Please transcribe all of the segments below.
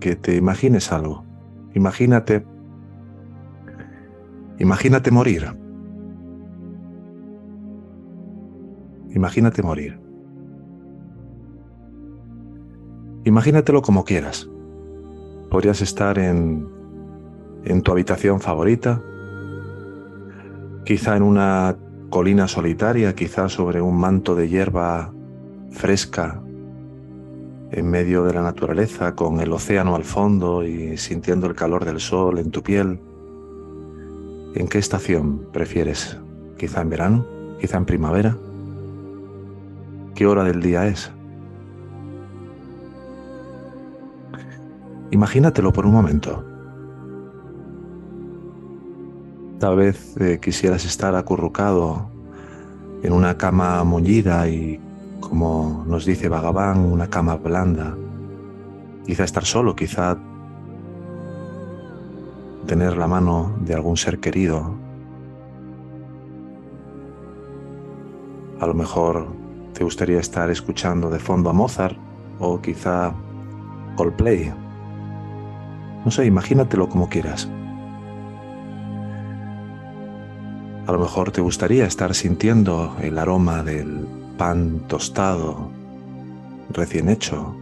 que, te imagines algo. Imagínate, imagínate morir. Imagínate morir. Imagínatelo como quieras. Podrías estar en, en tu habitación favorita, quizá en una colina solitaria, quizá sobre un manto de hierba fresca en medio de la naturaleza, con el océano al fondo y sintiendo el calor del sol en tu piel. ¿En qué estación prefieres? ¿Quizá en verano? ¿Quizá en primavera? ¿Qué hora del día es? Imagínatelo por un momento. Tal vez eh, quisieras estar acurrucado en una cama mullida y, como nos dice Bhagavan, una cama blanda. Quizá estar solo, quizá tener la mano de algún ser querido. A lo mejor te gustaría estar escuchando de fondo a Mozart o quizá Coldplay no sé, imagínatelo como quieras. A lo mejor te gustaría estar sintiendo el aroma del pan tostado recién hecho,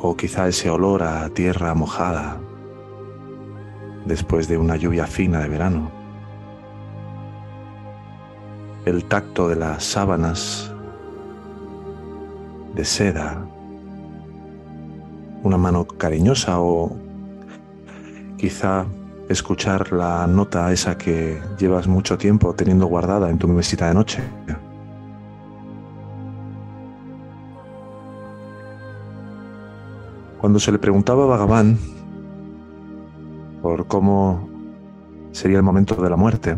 o quizá ese olor a tierra mojada después de una lluvia fina de verano, el tacto de las sábanas de seda. Una mano cariñosa o quizá escuchar la nota esa que llevas mucho tiempo teniendo guardada en tu mesita de noche. Cuando se le preguntaba a Vagabán por cómo sería el momento de la muerte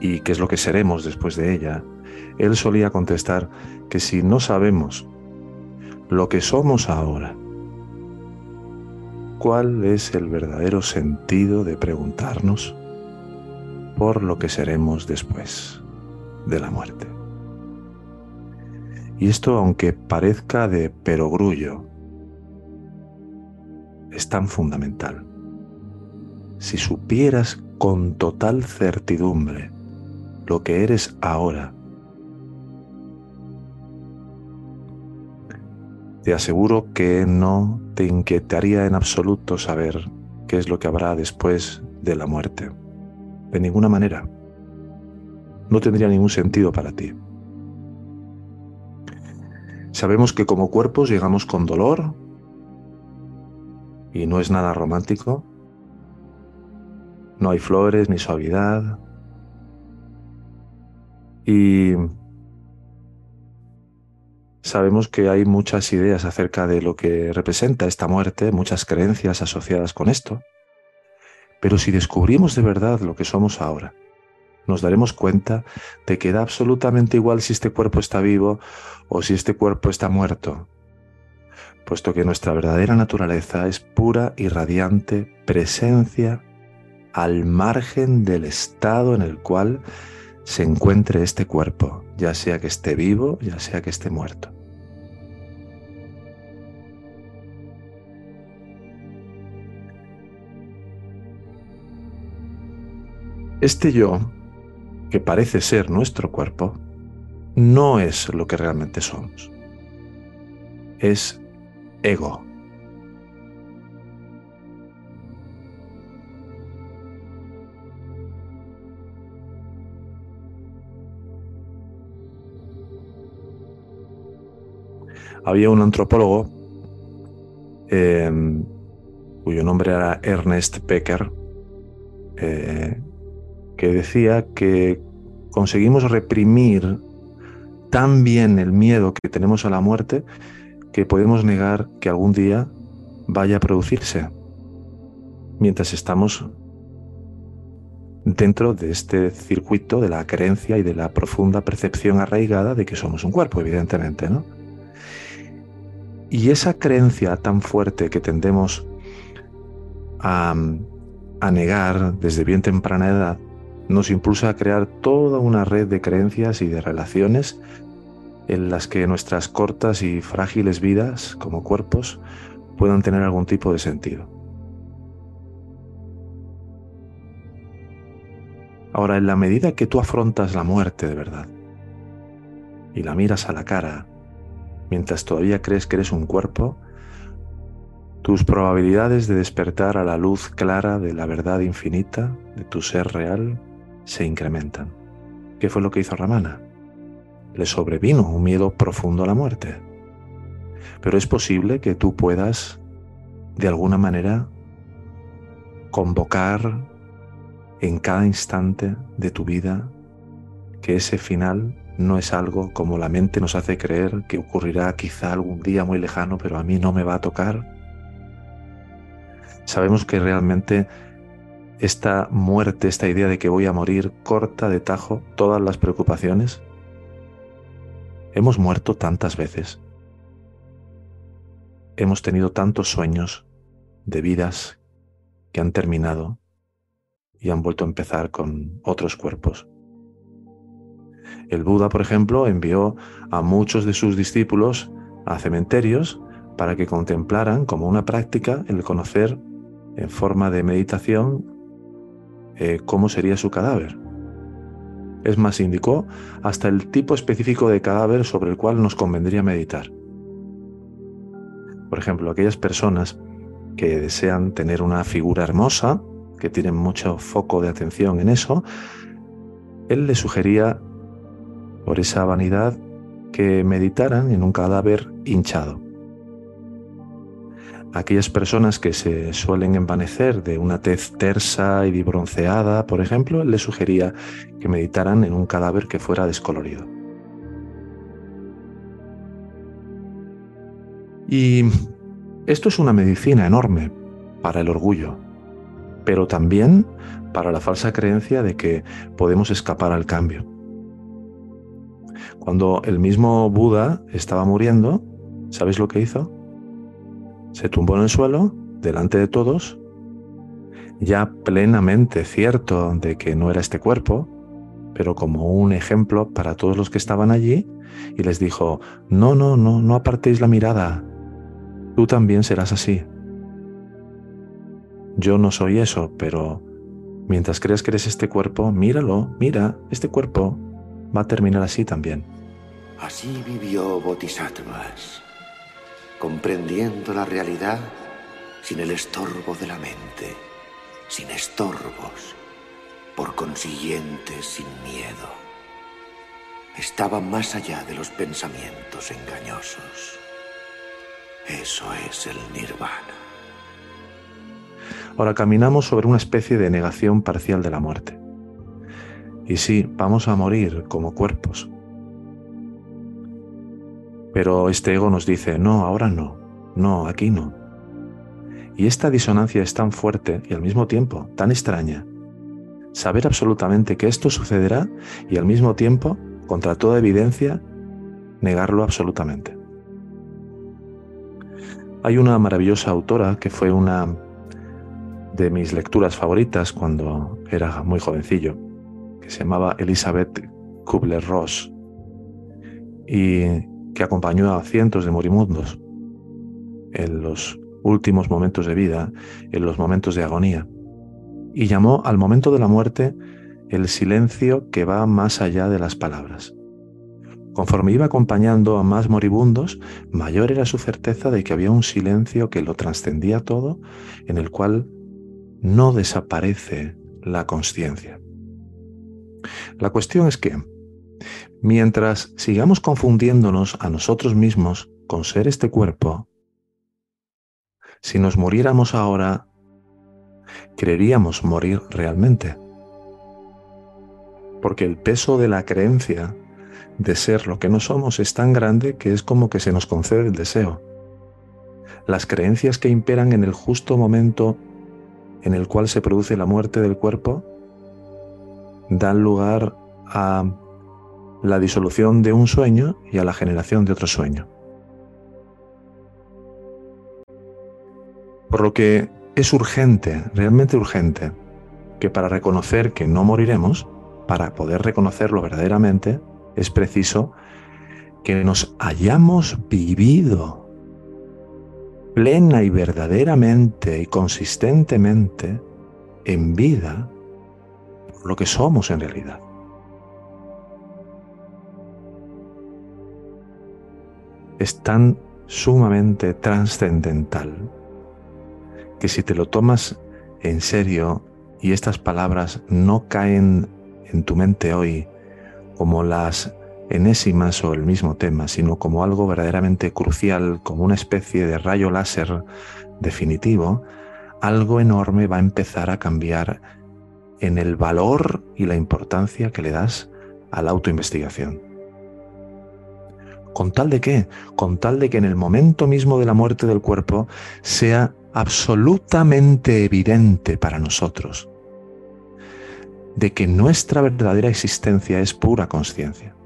y qué es lo que seremos después de ella, él solía contestar que si no sabemos lo que somos ahora. ¿Cuál es el verdadero sentido de preguntarnos por lo que seremos después de la muerte? Y esto, aunque parezca de perogrullo, es tan fundamental. Si supieras con total certidumbre lo que eres ahora, Te aseguro que no te inquietaría en absoluto saber qué es lo que habrá después de la muerte. De ninguna manera. No tendría ningún sentido para ti. Sabemos que como cuerpos llegamos con dolor y no es nada romántico. No hay flores ni suavidad. Y Sabemos que hay muchas ideas acerca de lo que representa esta muerte, muchas creencias asociadas con esto. Pero si descubrimos de verdad lo que somos ahora, nos daremos cuenta de que da absolutamente igual si este cuerpo está vivo o si este cuerpo está muerto, puesto que nuestra verdadera naturaleza es pura y radiante presencia al margen del estado en el cual se encuentre este cuerpo, ya sea que esté vivo, ya sea que esté muerto. Este yo, que parece ser nuestro cuerpo, no es lo que realmente somos. Es Había un antropólogo eh, cuyo nombre era Ernest Becker, eh, que decía que conseguimos reprimir tan bien el miedo que tenemos a la muerte que podemos negar que algún día vaya a producirse mientras estamos dentro de este circuito de la creencia y de la profunda percepción arraigada de que somos un cuerpo, evidentemente, ¿no? Y esa creencia tan fuerte que tendemos a, a negar desde bien temprana edad nos impulsa a crear toda una red de creencias y de relaciones en las que nuestras cortas y frágiles vidas como cuerpos puedan tener algún tipo de sentido. Ahora, en la medida que tú afrontas la muerte de verdad y la miras a la cara, mientras todavía crees que eres un cuerpo, tus probabilidades de despertar a la luz clara de la verdad infinita de tu ser real se incrementan. ¿Qué fue lo que hizo Ramana? Le sobrevino un miedo profundo a la muerte. Pero es posible que tú puedas, de alguna manera, convocar en cada instante de tu vida que ese final no es algo como la mente nos hace creer que ocurrirá quizá algún día muy lejano, pero a mí no me va a tocar. Sabemos que realmente esta muerte, esta idea de que voy a morir, corta de tajo todas las preocupaciones. Hemos muerto tantas veces. Hemos tenido tantos sueños de vidas que han terminado y han vuelto a empezar con otros cuerpos. El Buda, por ejemplo, envió a muchos de sus discípulos a cementerios para que contemplaran como una práctica el conocer en forma de meditación eh, cómo sería su cadáver. Es más, indicó hasta el tipo específico de cadáver sobre el cual nos convendría meditar. Por ejemplo, aquellas personas que desean tener una figura hermosa, que tienen mucho foco de atención en eso, él le sugería, por esa vanidad, que meditaran en un cadáver hinchado. Aquellas personas que se suelen envanecer de una tez tersa y bronceada, por ejemplo, les sugería que meditaran en un cadáver que fuera descolorido. Y esto es una medicina enorme para el orgullo, pero también para la falsa creencia de que podemos escapar al cambio. Cuando el mismo Buda estaba muriendo, ¿sabéis lo que hizo? Se tumbó en el suelo, delante de todos, ya plenamente cierto de que no era este cuerpo, pero como un ejemplo para todos los que estaban allí, y les dijo, no, no, no, no apartéis la mirada, tú también serás así. Yo no soy eso, pero mientras creas que eres este cuerpo, míralo, mira, este cuerpo va a terminar así también. Así vivió Bodhisattvas, comprendiendo la realidad sin el estorbo de la mente, sin estorbos, por consiguiente sin miedo. Estaba más allá de los pensamientos engañosos. Eso es el nirvana. Ahora caminamos sobre una especie de negación parcial de la muerte. Y sí, vamos a morir como cuerpos. Pero este ego nos dice, no, ahora no, no, aquí no. Y esta disonancia es tan fuerte y al mismo tiempo tan extraña. Saber absolutamente que esto sucederá y al mismo tiempo, contra toda evidencia, negarlo absolutamente. Hay una maravillosa autora que fue una de mis lecturas favoritas cuando era muy jovencillo, que se llamaba Elizabeth Kubler-Ross y que acompañó a cientos de morimundos en los últimos momentos de vida, en los momentos de agonía, y llamó al momento de la muerte el silencio que va más allá de las palabras. Conforme iba acompañando a más moribundos, mayor era su certeza de que había un silencio que lo trascendía todo, en el cual no desaparece la conciencia. La cuestión es que, mientras sigamos confundiéndonos a nosotros mismos con ser este cuerpo, si nos muriéramos ahora, creeríamos morir realmente. Porque el peso de la creencia de ser lo que no somos es tan grande que es como que se nos concede el deseo. Las creencias que imperan en el justo momento en el cual se produce la muerte del cuerpo dan lugar a la disolución de un sueño y a la generación de otro sueño. Por lo que es urgente, realmente urgente, que para reconocer que no moriremos, para poder reconocerlo verdaderamente, es preciso que nos hayamos vivido plena y verdaderamente y consistentemente en vida lo que somos en realidad. Es tan sumamente trascendental que si te lo tomas en serio y estas palabras no caen en tu mente hoy como las enésimas o el mismo tema, sino como algo verdaderamente crucial, como una especie de rayo láser definitivo, algo enorme va a empezar a cambiar en el valor y la importancia que le das a la autoinvestigación. ¿Con tal de qué? Con tal de que en el momento mismo de la muerte del cuerpo sea absolutamente evidente para nosotros de que nuestra verdadera existencia es pura conciencia.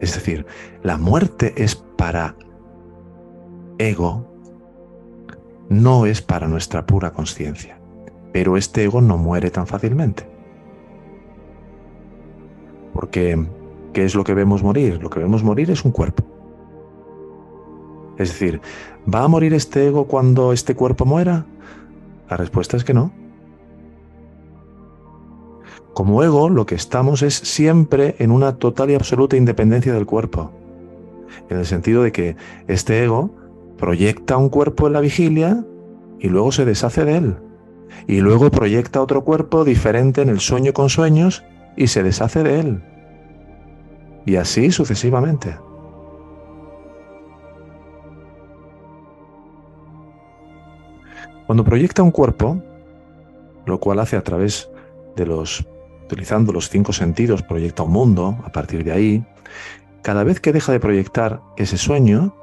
Es decir, la muerte es para ego, no es para nuestra pura conciencia. Pero este ego no muere tan fácilmente. Porque, ¿qué es lo que vemos morir? Lo que vemos morir es un cuerpo. Es decir, ¿va a morir este ego cuando este cuerpo muera? La respuesta es que no. Como ego, lo que estamos es siempre en una total y absoluta independencia del cuerpo. En el sentido de que este ego proyecta un cuerpo en la vigilia y luego se deshace de él. Y luego proyecta otro cuerpo diferente en el sueño con sueños y se deshace de él. Y así sucesivamente. Cuando proyecta un cuerpo, lo cual hace a través de los utilizando los cinco sentidos, proyecta un mundo a partir de ahí. Cada vez que deja de proyectar ese sueño,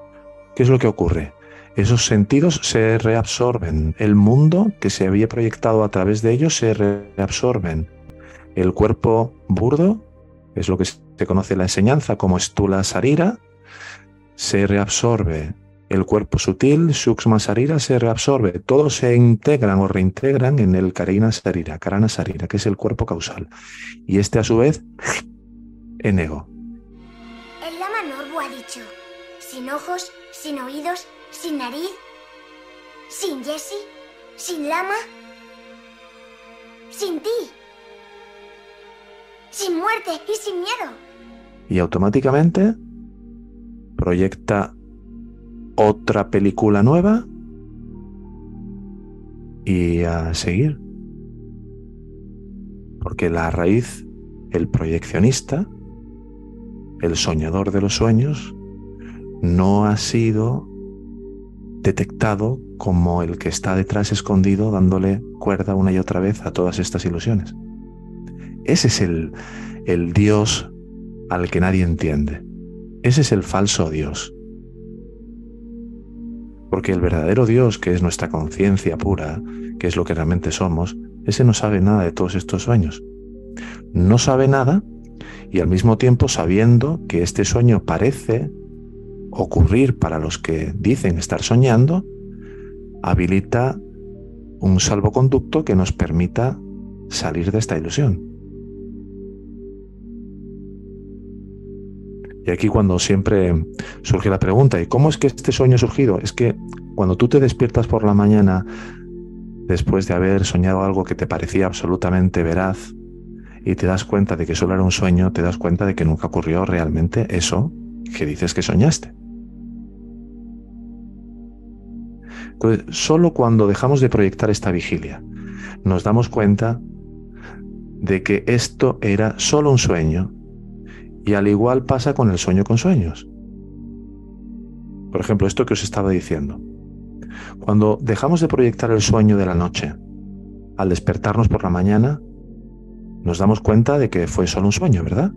¿qué es lo que ocurre? Esos sentidos se reabsorben. El mundo que se había proyectado a través de ellos se reabsorben. El cuerpo burdo, es lo que se conoce en la enseñanza como estula sarira, se reabsorbe el cuerpo sutil, Sukshma Sarira, se reabsorbe. Todos se integran o reintegran en el Karina Sarira, Karana Sarira, que es el cuerpo causal. Y este, a su vez, en ego. El Lama Norbu ha dicho: sin ojos, sin oídos, sin nariz, sin Jesse, sin Lama, sin ti, sin muerte y sin miedo. Y automáticamente proyecta otra película nueva y a seguir. Porque la raíz, el proyeccionista, el soñador de los sueños, no ha sido detectado como el que está detrás escondido dándole cuerda una y otra vez a todas estas ilusiones. Ese es el, Dios al que nadie entiende. Ese es el falso Dios. Porque el verdadero Dios, que es nuestra conciencia pura, que es lo que realmente somos, ese no sabe nada de todos estos sueños. No sabe nada y al mismo tiempo sabiendo que este sueño parece ocurrir para los que dicen estar soñando, habilita un salvoconducto que nos permita salir de esta ilusión. Y aquí cuando siempre surge la pregunta, ¿y cómo es que este sueño ha surgido? Es que cuando tú te despiertas por la mañana después de haber soñado algo que te parecía absolutamente veraz y te das cuenta de que solo era un sueño, te das cuenta de que nunca ocurrió realmente eso que dices que soñaste. Entonces, solo cuando dejamos de proyectar esta vigilia, nos damos cuenta de que esto era solo un sueño y al igual pasa con el sueño con sueños. Por ejemplo, esto que os estaba diciendo. Cuando dejamos de proyectar el sueño de la noche, al despertarnos por la mañana, nos damos cuenta de que fue solo un sueño, ¿verdad?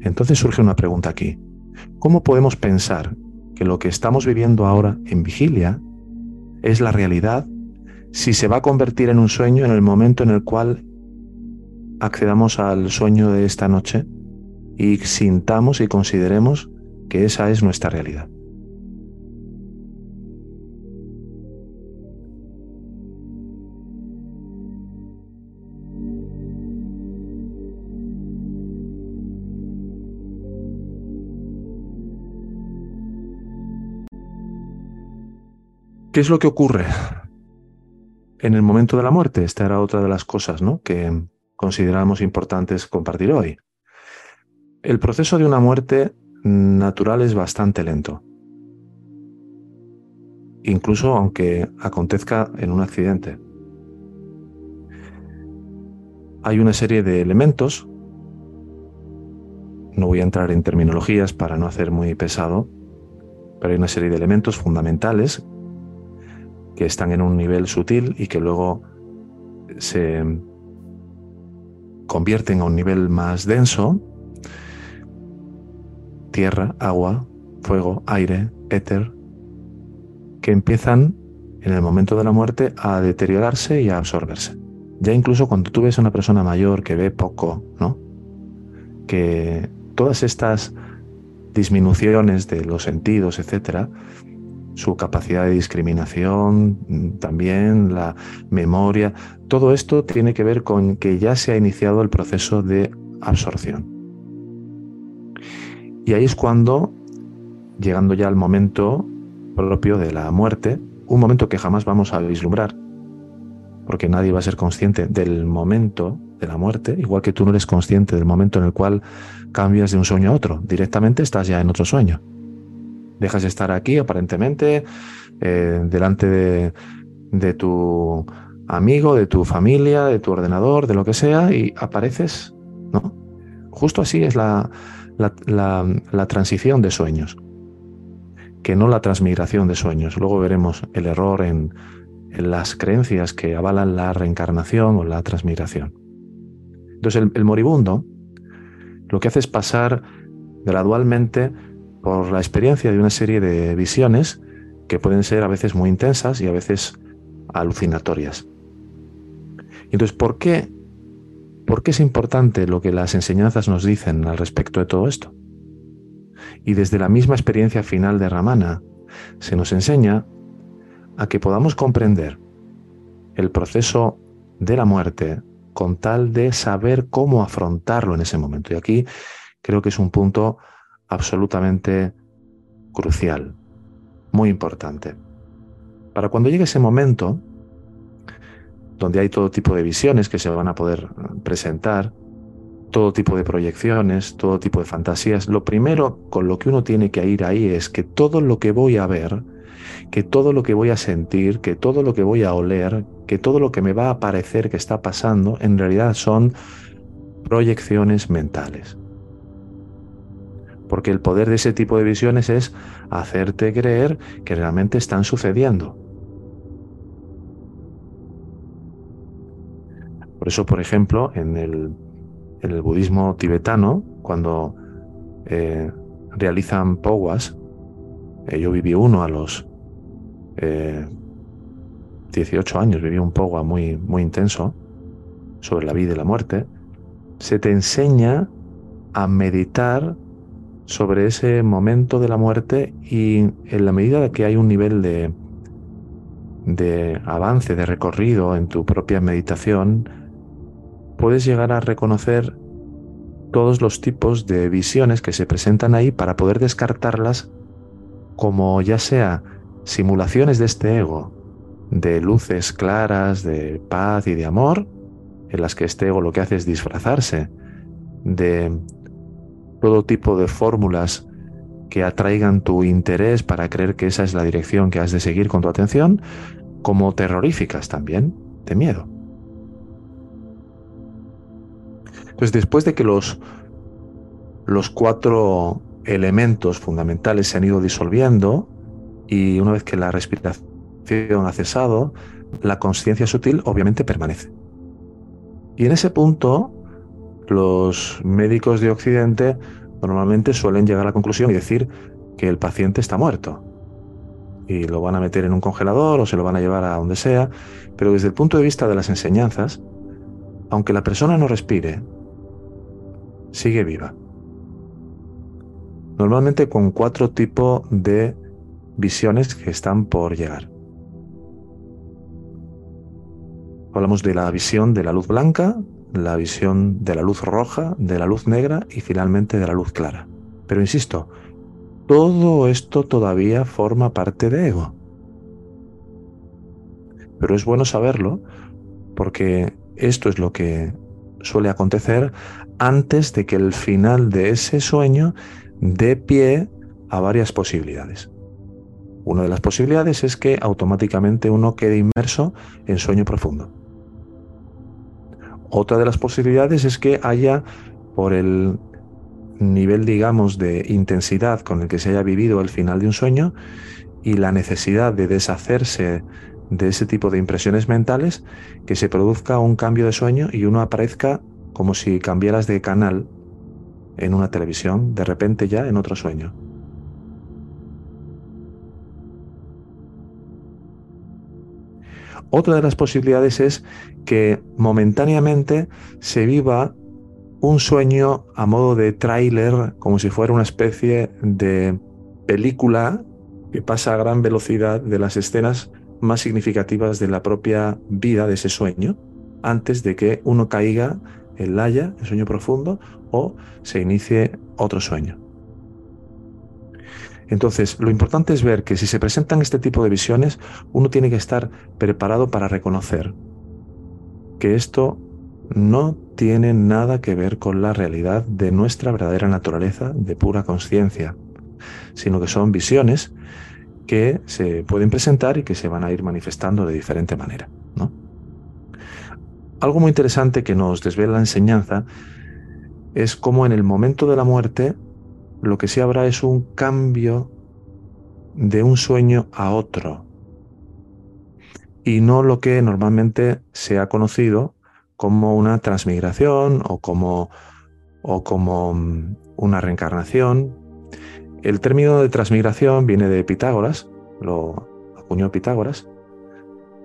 Entonces surge una pregunta aquí. ¿Cómo podemos pensar que lo que estamos viviendo ahora en vigilia es la realidad si se va a convertir en un sueño en el momento en el cual accedamos al sueño de esta noche y sintamos y consideremos que esa es nuestra realidad. ¿Qué es lo que ocurre en el momento de la muerte? Esta era otra de las cosas, ¿no? Que consideramos importantes compartir hoy. El proceso de una muerte natural es bastante lento. Incluso aunque acontezca en un accidente. Hay una serie de elementos, no voy a entrar en terminologías para no hacer muy pesado, pero hay una serie de elementos fundamentales que están en un nivel sutil y que luego se convierten a un nivel más denso, tierra, agua, fuego, aire, éter, que empiezan en el momento de la muerte a deteriorarse y a absorberse. Ya incluso cuando tú ves a una persona mayor que ve poco, ¿no? Que todas estas disminuciones de los sentidos, etcétera, su capacidad de discriminación, también la memoria, todo esto tiene que ver con que ya se ha iniciado el proceso de absorción. Y ahí es cuando, llegando ya al momento propio de la muerte, un momento que jamás vamos a vislumbrar, porque nadie va a ser consciente del momento de la muerte, igual que tú no eres consciente del momento en el cual cambias de un sueño a otro, directamente estás ya en otro sueño. Dejas de estar aquí aparentemente, eh, delante de, tu amigo, de tu familia, de tu ordenador, de lo que sea, y apareces, ¿no? Justo así es la, la, transición de sueños, que no la transmigración de sueños. Luego veremos el error en, las creencias que avalan la reencarnación o la transmigración. Entonces el moribundo lo que hace es pasar gradualmente por la experiencia de una serie de visiones que pueden ser a veces muy intensas y a veces alucinatorias. Entonces, ¿por qué, ¿por qué es importante lo que las enseñanzas nos dicen al respecto de todo esto? Y desde la misma experiencia final de Ramana, se nos enseña a que podamos comprender el proceso de la muerte con tal de saber cómo afrontarlo en ese momento. Y aquí creo que es un punto absolutamente crucial, muy importante. Para cuando llegue ese momento, donde hay todo tipo de visiones que se van a poder presentar, todo tipo de proyecciones, todo tipo de fantasías, lo primero con lo que uno tiene que ir ahí es que todo lo que voy a ver, que todo lo que voy a sentir, que todo lo que voy a oler, que todo lo que me va a parecer que está pasando, en realidad son proyecciones mentales. Porque el poder de ese tipo de visiones es hacerte creer que realmente están sucediendo. Por eso, por ejemplo, en el, budismo tibetano, cuando eh, realizan powas, eh, yo viví uno a los 18 eh, años, viví un powa muy, muy intenso sobre la vida y la muerte, se te enseña a meditar sobre ese momento de la muerte y en la medida que hay un nivel de, de avance, de recorrido en tu propia meditación, puedes llegar a reconocer todos los tipos de visiones que se presentan ahí para poder descartarlas como ya sea simulaciones de este ego, de luces claras, de paz y de amor, en las que este ego lo que hace es disfrazarse de todo tipo de fórmulas que atraigan tu interés para creer que esa es la dirección que has de seguir con tu atención, como terroríficas también, de miedo. Entonces, después de que los, los cuatro elementos fundamentales se han ido disolviendo y una vez que la respiración ha cesado, la conciencia sutil obviamente permanece. Y en ese punto los médicos de Occidente normalmente suelen llegar a la conclusión y decir que el paciente está muerto. Y lo van a meter en un congelador o se lo van a llevar a donde sea. Pero desde el punto de vista de las enseñanzas, aunque la persona no respire, sigue viva. Normalmente con cuatro tipos de visiones que están por llegar. Hablamos de la visión de la luz blanca, la visión de la luz roja, de la luz negra y finalmente de la luz clara. Pero insisto, todo esto todavía forma parte de ego. Pero es bueno saberlo porque esto es lo que suele acontecer antes de que el final de ese sueño dé pie a varias posibilidades. Una de las posibilidades es que automáticamente uno quede inmerso en sueño profundo. Otra de las posibilidades es que haya, por el nivel, digamos, de intensidad con el que se haya vivido el final de un sueño y la necesidad de deshacerse de ese tipo de impresiones mentales, que se produzca un cambio de sueño y uno aparezca como si cambiaras de canal en una televisión, de repente ya en otro sueño. Otra de las posibilidades es que momentáneamente se viva un sueño a modo de tráiler, como si fuera una especie de película que pasa a gran velocidad de las escenas más significativas de la propia vida de ese sueño, antes de que uno caiga en laya, en sueño profundo, o se inicie otro sueño. Entonces, lo importante es ver que si se presentan este tipo de visiones, uno tiene que estar preparado para reconocer que esto no tiene nada que ver con la realidad de nuestra verdadera naturaleza de pura conciencia, sino que son visiones que se pueden presentar y que se van a ir manifestando de diferente manera. Algo muy interesante que nos desvela la enseñanza es cómo en el momento de la muerte lo que sí habrá es un cambio de un sueño a otro y no lo que normalmente se ha conocido como una transmigración o como, o como mm, una reencarnación. El término de transmigración viene de Pitágoras, lo acuñó Pitágoras,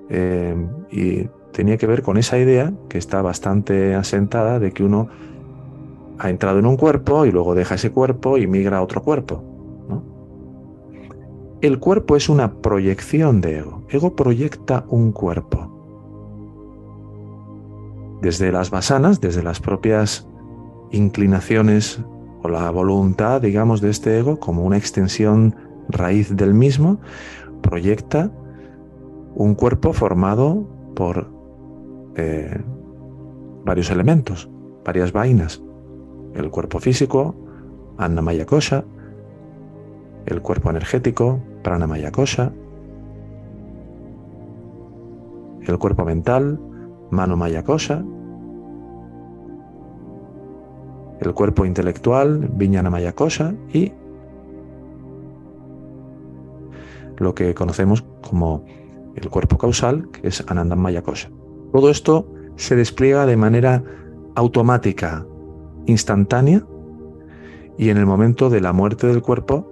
eh, y tenía que ver con esa idea que está bastante asentada de que uno ha entrado en un cuerpo y luego deja ese cuerpo y migra a otro cuerpo. El cuerpo es una proyección de ego. Ego proyecta un cuerpo. Desde las basanas, desde las propias inclinaciones o la voluntad, digamos, de este ego, como una extensión raíz del mismo, proyecta un cuerpo formado por eh, varios elementos, varias vainas. El cuerpo físico, Annamaya Kosha, el cuerpo energético, Pranamaya Kosha, el cuerpo mental, Manomaya Kosha, el cuerpo intelectual, Viñanamaya Kosha y lo que conocemos como el cuerpo causal, que es Anandamaya Kosha. Todo esto se despliega de manera automática, instantánea, y en el momento de la muerte del cuerpo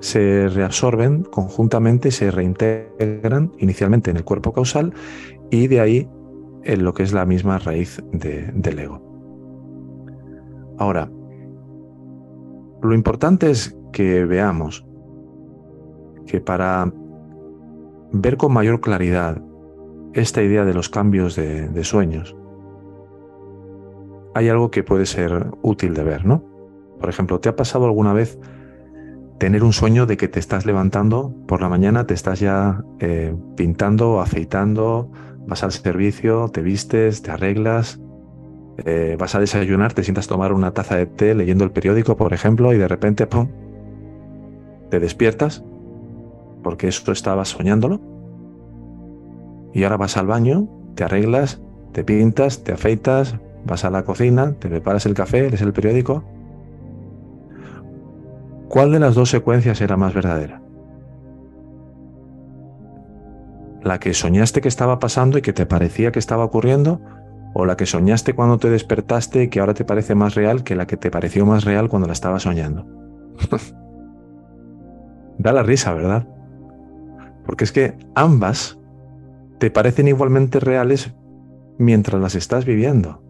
se reabsorben conjuntamente y se reintegran inicialmente en el cuerpo causal y de ahí en lo que es la misma raíz del ego. Ahora, lo importante es que veamos que para ver con mayor claridad esta idea de los cambios de, sueños, hay algo que puede ser útil de ver, ¿no? Por ejemplo, ¿te ha pasado alguna vez tener un sueño de que te estás levantando por la mañana, te estás ya eh, pintando, afeitando, vas al servicio, te vistes, te arreglas, eh, vas a desayunar, te sientas a tomar una taza de té leyendo el periódico, por ejemplo, y de repente, ¡pum!, te despiertas porque eso estabas soñándolo y ahora vas al baño, te arreglas, te pintas, te afeitas, vas a la cocina, te preparas el café, lees el periódico. ¿Cuál de las dos secuencias era más verdadera? ¿La que soñaste que estaba pasando y que te parecía que estaba ocurriendo? ¿O la que soñaste cuando te despertaste y que ahora te parece más real que la que te pareció más real cuando la estabas soñando? da la risa, ¿verdad? Porque es que ambas te parecen igualmente reales mientras las estás viviendo.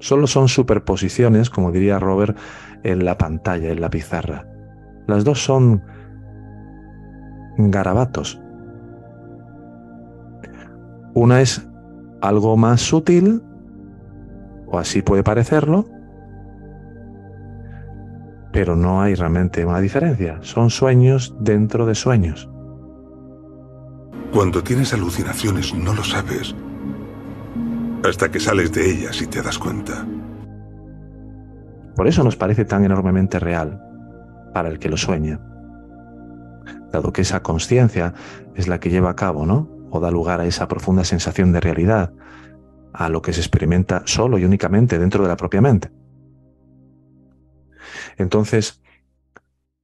Solo son superposiciones, como diría Robert, en la pantalla, en la pizarra. Las dos son garabatos. Una es algo más sutil, o así puede parecerlo, pero no hay realmente una diferencia. Son sueños dentro de sueños. Cuando tienes alucinaciones no lo sabes hasta que sales de ellas y te das cuenta. Por eso nos parece tan enormemente real para el que lo sueña, dado que esa conciencia es la que lleva a cabo, ¿no? O da lugar a esa profunda sensación de realidad, a lo que se experimenta solo y únicamente dentro de la propia mente. Entonces,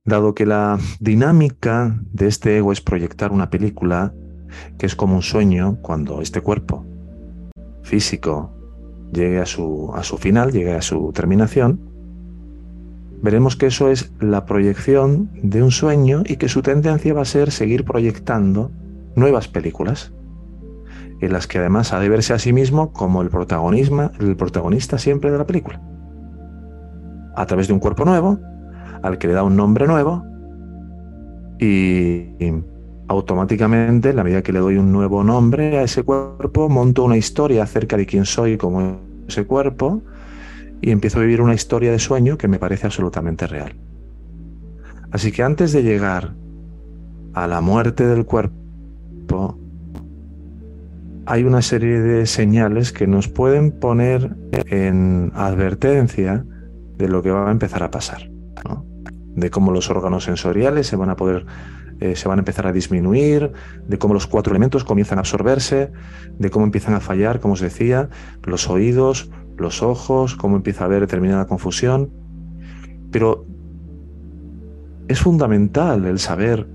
dado que la dinámica de este ego es proyectar una película que es como un sueño cuando este cuerpo físico llegue a su, a su final, llegue a su terminación, veremos que eso es la proyección de un sueño y que su tendencia va a ser seguir proyectando nuevas películas, en las que además ha de verse a sí mismo como el, el protagonista siempre de la película, a través de un cuerpo nuevo, al que le da un nombre nuevo, y automáticamente, en la medida que le doy un nuevo nombre a ese cuerpo, monto una historia acerca de quién soy como ese cuerpo y empiezo a vivir una historia de sueño que me parece absolutamente real. Así que antes de llegar a la muerte del cuerpo, hay una serie de señales que nos pueden poner en advertencia de lo que va a empezar a pasar, de cómo los órganos sensoriales se van a poder eh, se van a empezar a disminuir, de cómo los cuatro elementos comienzan a absorberse, de cómo empiezan a fallar, como os decía, los oídos, los ojos, cómo empieza a haber determinada confusión. Pero es fundamental el saber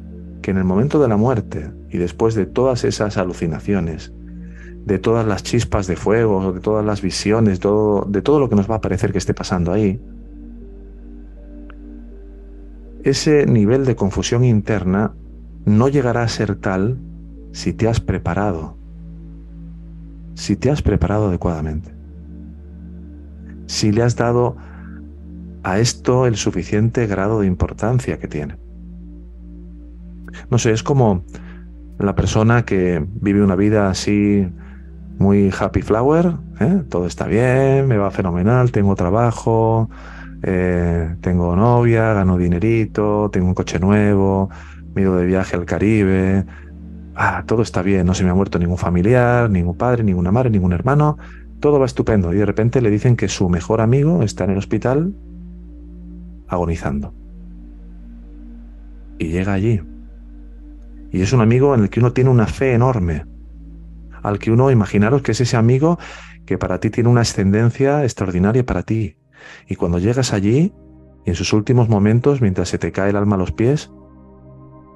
que en el momento de la muerte y después de todas esas alucinaciones, de todas las chispas de fuego, de todas las visiones, todo, de todo lo que nos va a parecer que esté pasando ahí, ese nivel de confusión interna no llegará a ser tal si te has preparado, si te has preparado adecuadamente, si le has dado a esto el suficiente grado de importancia que tiene. No sé, es como la persona que vive una vida así muy happy flower, ¿eh? todo está bien, me va fenomenal, tengo trabajo, eh, tengo novia, gano dinerito, tengo un coche nuevo, me de viaje al Caribe. Ah, todo está bien, no se me ha muerto ningún familiar, ningún padre, ninguna madre, ningún hermano. Todo va estupendo. Y de repente le dicen que su mejor amigo está en el hospital agonizando. Y llega allí. Y es un amigo en el que uno tiene una fe enorme. Al que uno, imaginaros que es ese amigo que para ti tiene una ascendencia extraordinaria para ti, y cuando llegas allí, en sus últimos momentos, mientras se te cae el alma a los pies,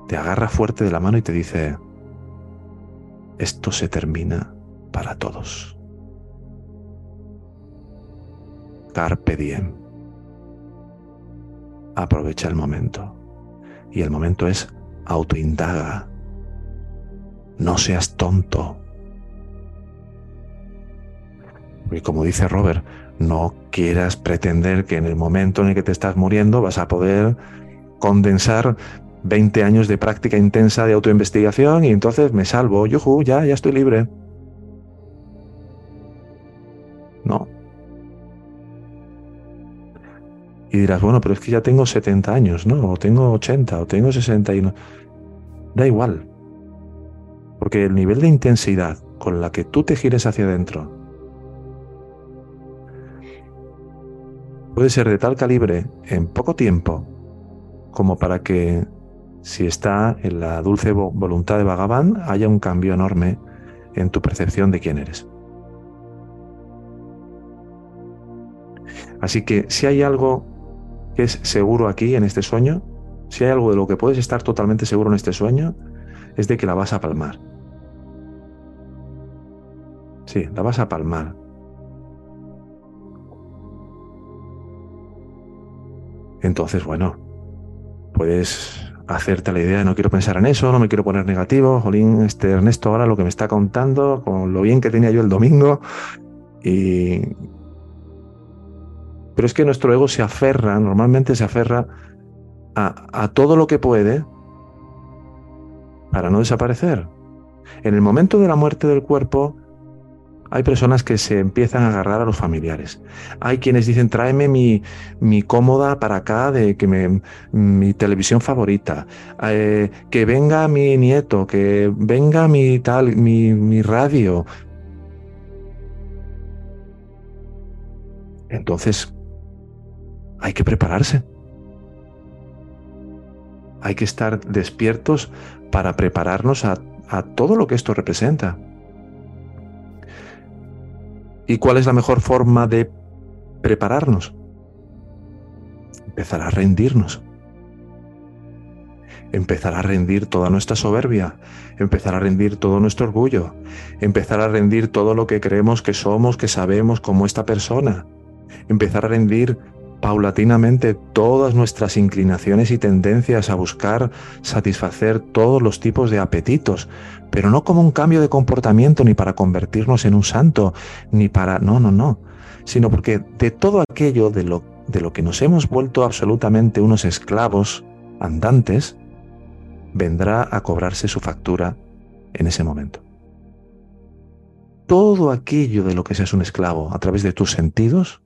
te agarra fuerte de la mano y te dice, esto se termina para todos. Carpe diem. Aprovecha el momento. Y el momento es autoindaga. No seas tonto. Y como dice Robert, no quieras pretender que en el momento en el que te estás muriendo vas a poder condensar 20 años de práctica intensa de autoinvestigación y entonces me salvo, yuju, ya, ya estoy libre. No. Y dirás, bueno, pero es que ya tengo 70 años, ¿no? O tengo 80, o tengo 60 y no. Da igual. Porque el nivel de intensidad con la que tú te gires hacia adentro puede ser de tal calibre en poco tiempo como para que si está en la dulce voluntad de Bhagavan haya un cambio enorme en tu percepción de quién eres. Así que si hay algo que es seguro aquí en este sueño, si hay algo de lo que puedes estar totalmente seguro en este sueño, es de que la vas a palmar. Sí, la vas a palmar. Entonces, bueno, puedes hacerte la idea, no quiero pensar en eso, no me quiero poner negativo, Jolín, este Ernesto ahora lo que me está contando, con lo bien que tenía yo el domingo, y... Pero es que nuestro ego se aferra, normalmente se aferra a todo lo que puede para no desaparecer. En el momento de la muerte del cuerpo, Hay personas que se empiezan a agarrar a los familiares. Hay quienes dicen, tráeme mi, cómoda para acá, de que mi televisión favorita, eh, que venga mi nieto, que venga mi tal, mi, radio. Entonces, hay que prepararse. Hay que estar despiertos para prepararnos a todo lo que esto representa. ¿Y cuál es la mejor forma de prepararnos? Empezar a rendirnos. Empezar a rendir toda nuestra soberbia, empezar a rendir todo nuestro orgullo, empezar a rendir todo lo que creemos que somos, que sabemos como esta persona, empezar a rendir paulatinamente todas nuestras inclinaciones y tendencias a buscar satisfacer todos los tipos de apetitos, pero no como un cambio de comportamiento ni para convertirnos en un santo, ni para... No, no, no, sino porque de todo aquello de lo, de lo que nos hemos vuelto absolutamente unos esclavos andantes, vendrá a cobrarse su factura en ese momento. Todo aquello de lo que seas un esclavo a través de tus sentidos,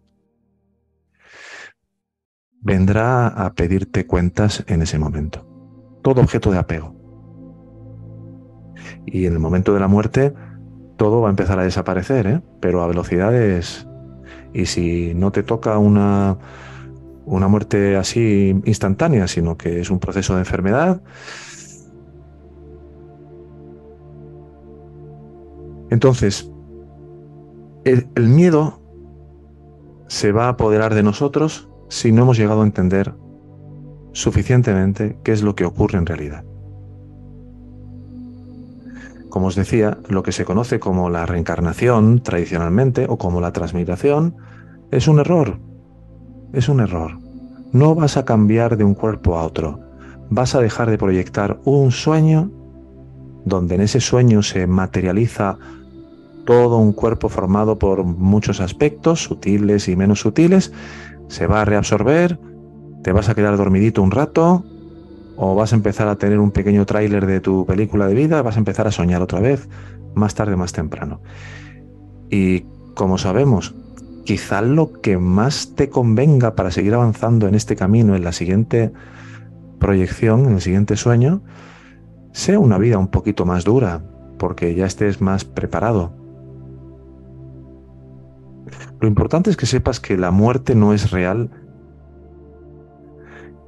vendrá a pedirte cuentas en ese momento. Todo objeto de apego. Y en el momento de la muerte, todo va a empezar a desaparecer, ¿eh? pero a velocidades... Y si no te toca una, una muerte así instantánea, sino que es un proceso de enfermedad, entonces, el miedo se va a apoderar de nosotros si no hemos llegado a entender suficientemente qué es lo que ocurre en realidad. Como os decía, lo que se conoce como la reencarnación tradicionalmente o como la transmigración es un error. Es un error. No vas a cambiar de un cuerpo a otro. Vas a dejar de proyectar un sueño donde en ese sueño se materializa todo un cuerpo formado por muchos aspectos, sutiles y menos sutiles, se va a reabsorber, te vas a quedar dormidito un rato, o vas a empezar a tener un pequeño tráiler de tu película de vida, vas a empezar a soñar otra vez, más tarde, más temprano. Y como sabemos, quizá lo que más te convenga para seguir avanzando en este camino, en la siguiente proyección, en el siguiente sueño, sea una vida un poquito más dura, porque ya estés más preparado, lo importante es que sepas que la muerte no es real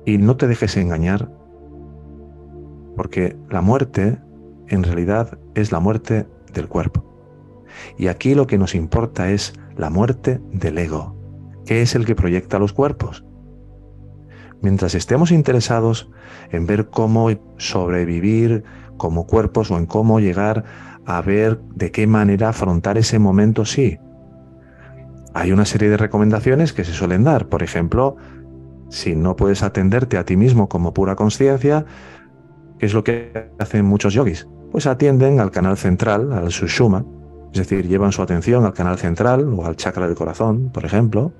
y no te dejes engañar, porque la muerte en realidad es la muerte del cuerpo. Y aquí lo que nos importa es la muerte del ego, que es el que proyecta los cuerpos. Mientras estemos interesados en ver cómo sobrevivir como cuerpos o en cómo llegar a ver de qué manera afrontar ese momento, sí, hay una serie de recomendaciones que se suelen dar. Por ejemplo, si no puedes atenderte a ti mismo como pura conciencia, ¿qué es lo que hacen muchos yogis? Pues atienden al canal central, al sushuma, es decir, llevan su atención al canal central o al chakra del corazón, por ejemplo,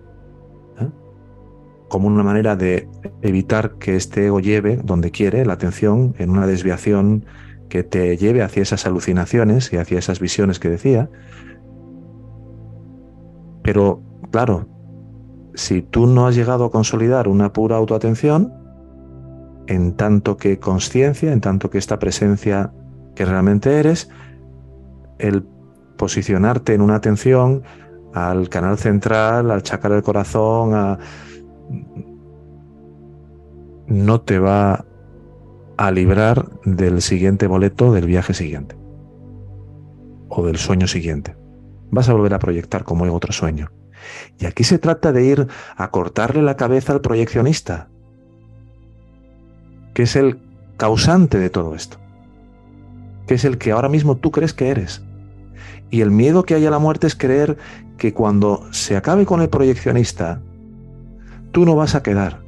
¿eh? como una manera de evitar que este ego lleve donde quiere la atención en una desviación que te lleve hacia esas alucinaciones y hacia esas visiones que decía, pero, claro, si tú no has llegado a consolidar una pura autoatención, en tanto que conciencia, en tanto que esta presencia que realmente eres, el posicionarte en una atención al canal central, al chakra del corazón, no te va a librar del siguiente boleto del viaje siguiente o del sueño siguiente vas a volver a proyectar como en otro sueño. Y aquí se trata de ir a cortarle la cabeza al proyeccionista, que es el causante de todo esto, que es el que ahora mismo tú crees que eres. Y el miedo que hay a la muerte es creer que cuando se acabe con el proyeccionista, tú no vas a quedar.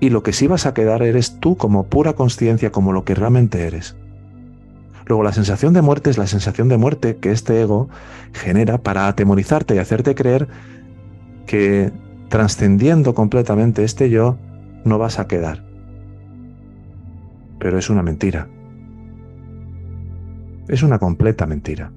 Y lo que sí vas a quedar eres tú como pura conciencia, como lo que realmente eres. Luego, la sensación de muerte es la sensación de muerte que este ego genera para atemorizarte y hacerte creer que trascendiendo completamente este yo, no vas a quedar. Pero es una mentira. Es una completa mentira.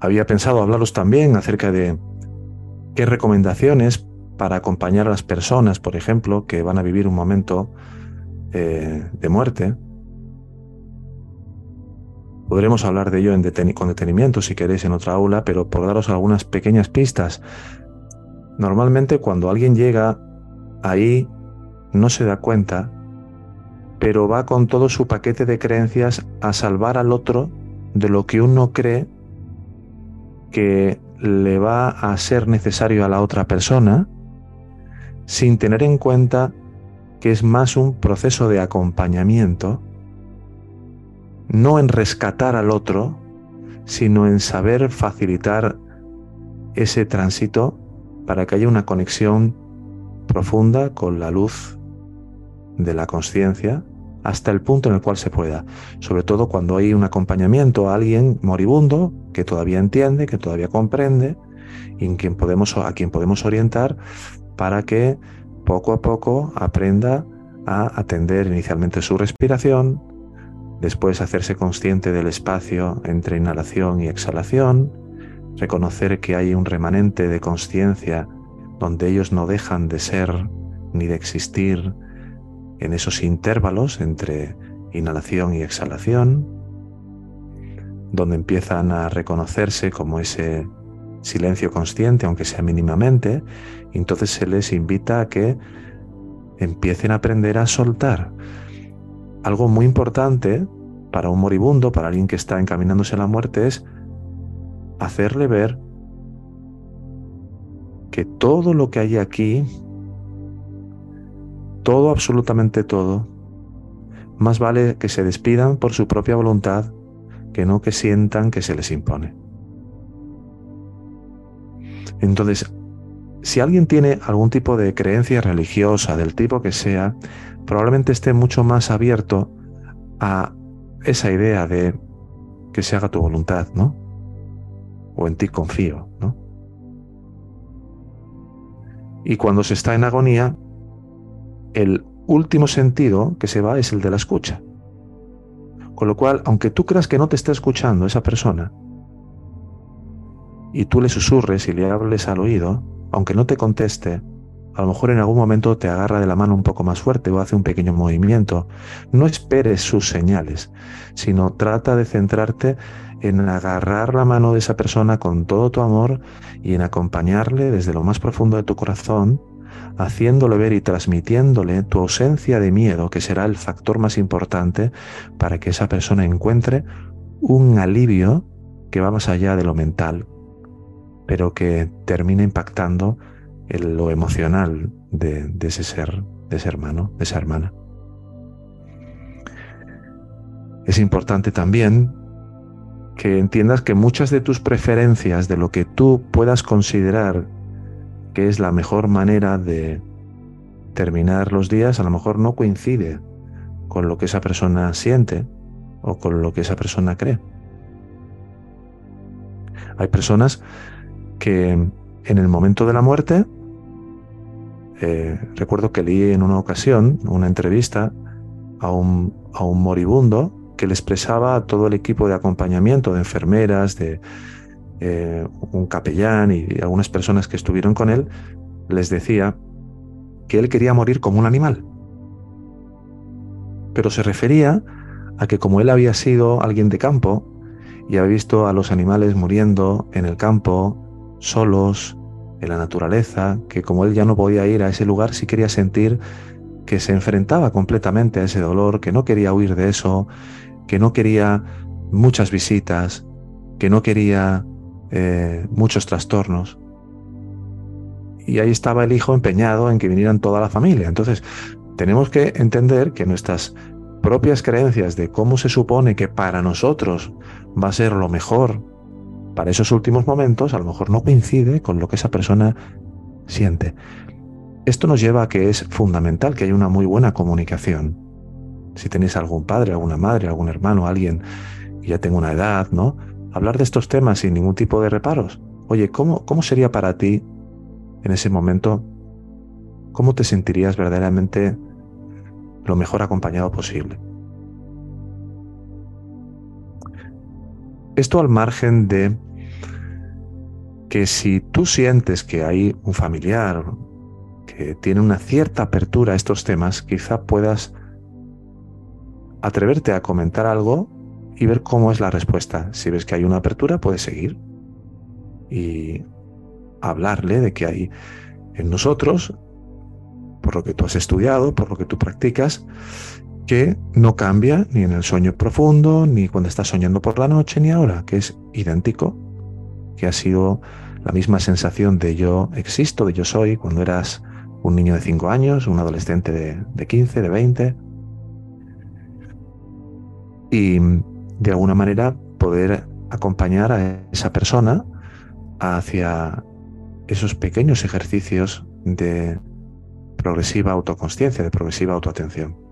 Había pensado hablaros también acerca de qué recomendaciones para acompañar a las personas, por ejemplo, que van a vivir un momento eh, de muerte. Podremos hablar de ello con detenimiento si queréis en otra aula, pero por daros algunas pequeñas pistas. Normalmente cuando alguien llega ahí no se da cuenta, pero va con todo su paquete de creencias a salvar al otro de lo que uno cree que le va a ser necesario a la otra persona sin tener en cuenta que es más un proceso de acompañamiento, no en rescatar al otro, sino en saber facilitar ese tránsito para que haya una conexión profunda con la luz de la conciencia hasta el punto en el cual se pueda, sobre todo cuando hay un acompañamiento a alguien moribundo que todavía entiende, que todavía comprende y en quien podemos, a quien podemos orientar para que poco a poco aprenda a atender inicialmente su respiración, después hacerse consciente del espacio entre inhalación y exhalación, reconocer que hay un remanente de conciencia donde ellos no dejan de ser ni de existir en esos intervalos entre inhalación y exhalación, donde empiezan a reconocerse como ese silencio consciente, aunque sea mínimamente, entonces se les invita a que empiecen a aprender a soltar. Algo muy importante para un moribundo, para alguien que está encaminándose a la muerte, es hacerle ver que todo lo que hay aquí, todo, absolutamente todo, más vale que se despidan por su propia voluntad que no que sientan que se les impone. Entonces, si alguien tiene algún tipo de creencia religiosa, del tipo que sea, probablemente esté mucho más abierto a esa idea de que se haga tu voluntad, ¿no? O en ti confío, ¿no? Y cuando se está en agonía, el último sentido que se va es el de la escucha. Con lo cual, aunque tú creas que no te está escuchando esa persona, y tú le susurres y le hables al oído, aunque no te conteste, a lo mejor en algún momento te agarra de la mano un poco más fuerte o hace un pequeño movimiento. No esperes sus señales, sino trata de centrarte en agarrar la mano de esa persona con todo tu amor y en acompañarle desde lo más profundo de tu corazón, haciéndole ver y transmitiéndole tu ausencia de miedo, que será el factor más importante para que esa persona encuentre un alivio que va más allá de lo mental, pero que termina impactando en lo emocional de, ese ser, de ese hermano, de esa hermana. Es importante también que entiendas que muchas de tus preferencias, de lo que tú puedas considerar que es la mejor manera de terminar los días, a lo mejor no coincide con lo que esa persona siente o con lo que esa persona cree. Hay personas que en el momento de la muerte, eh, recuerdo que leí en una ocasión una entrevista a un, a un moribundo que le expresaba a todo el equipo de acompañamiento, de enfermeras, de eh, un capellán y algunas personas que estuvieron con él, les decía que él quería morir como un animal. Pero se refería a que como él había sido alguien de campo y había visto a los animales muriendo en el campo, solos, en la naturaleza, que como él ya no podía ir a ese lugar, sí quería sentir que se enfrentaba completamente a ese dolor, que no quería huir de eso, que no quería muchas visitas, que no quería eh, muchos trastornos. Y ahí estaba el hijo empeñado en que vinieran toda la familia. Entonces, tenemos que entender que nuestras propias creencias de cómo se supone que para nosotros va a ser lo mejor para esos últimos momentos a lo mejor no coincide con lo que esa persona siente. Esto nos lleva a que es fundamental que haya una muy buena comunicación. Si tenéis algún padre, alguna madre, algún hermano, alguien que ya tenga una edad, ¿no? Hablar de estos temas sin ningún tipo de reparos. Oye, ¿cómo, cómo sería para ti en ese momento? ¿Cómo te sentirías verdaderamente lo mejor acompañado posible? Esto al margen de que si tú sientes que hay un familiar que tiene una cierta apertura a estos temas, quizá puedas atreverte a comentar algo y ver cómo es la respuesta. Si ves que hay una apertura, puedes seguir y hablarle de que hay en nosotros, por lo que tú has estudiado, por lo que tú practicas, que no cambia ni en el sueño profundo, ni cuando estás soñando por la noche, ni ahora, que es idéntico, que ha sido la misma sensación de yo existo, de yo soy, cuando eras un niño de 5 años, un adolescente de, de 15, de 20. Y de alguna manera poder acompañar a esa persona hacia esos pequeños ejercicios de progresiva autoconsciencia, de progresiva autoatención.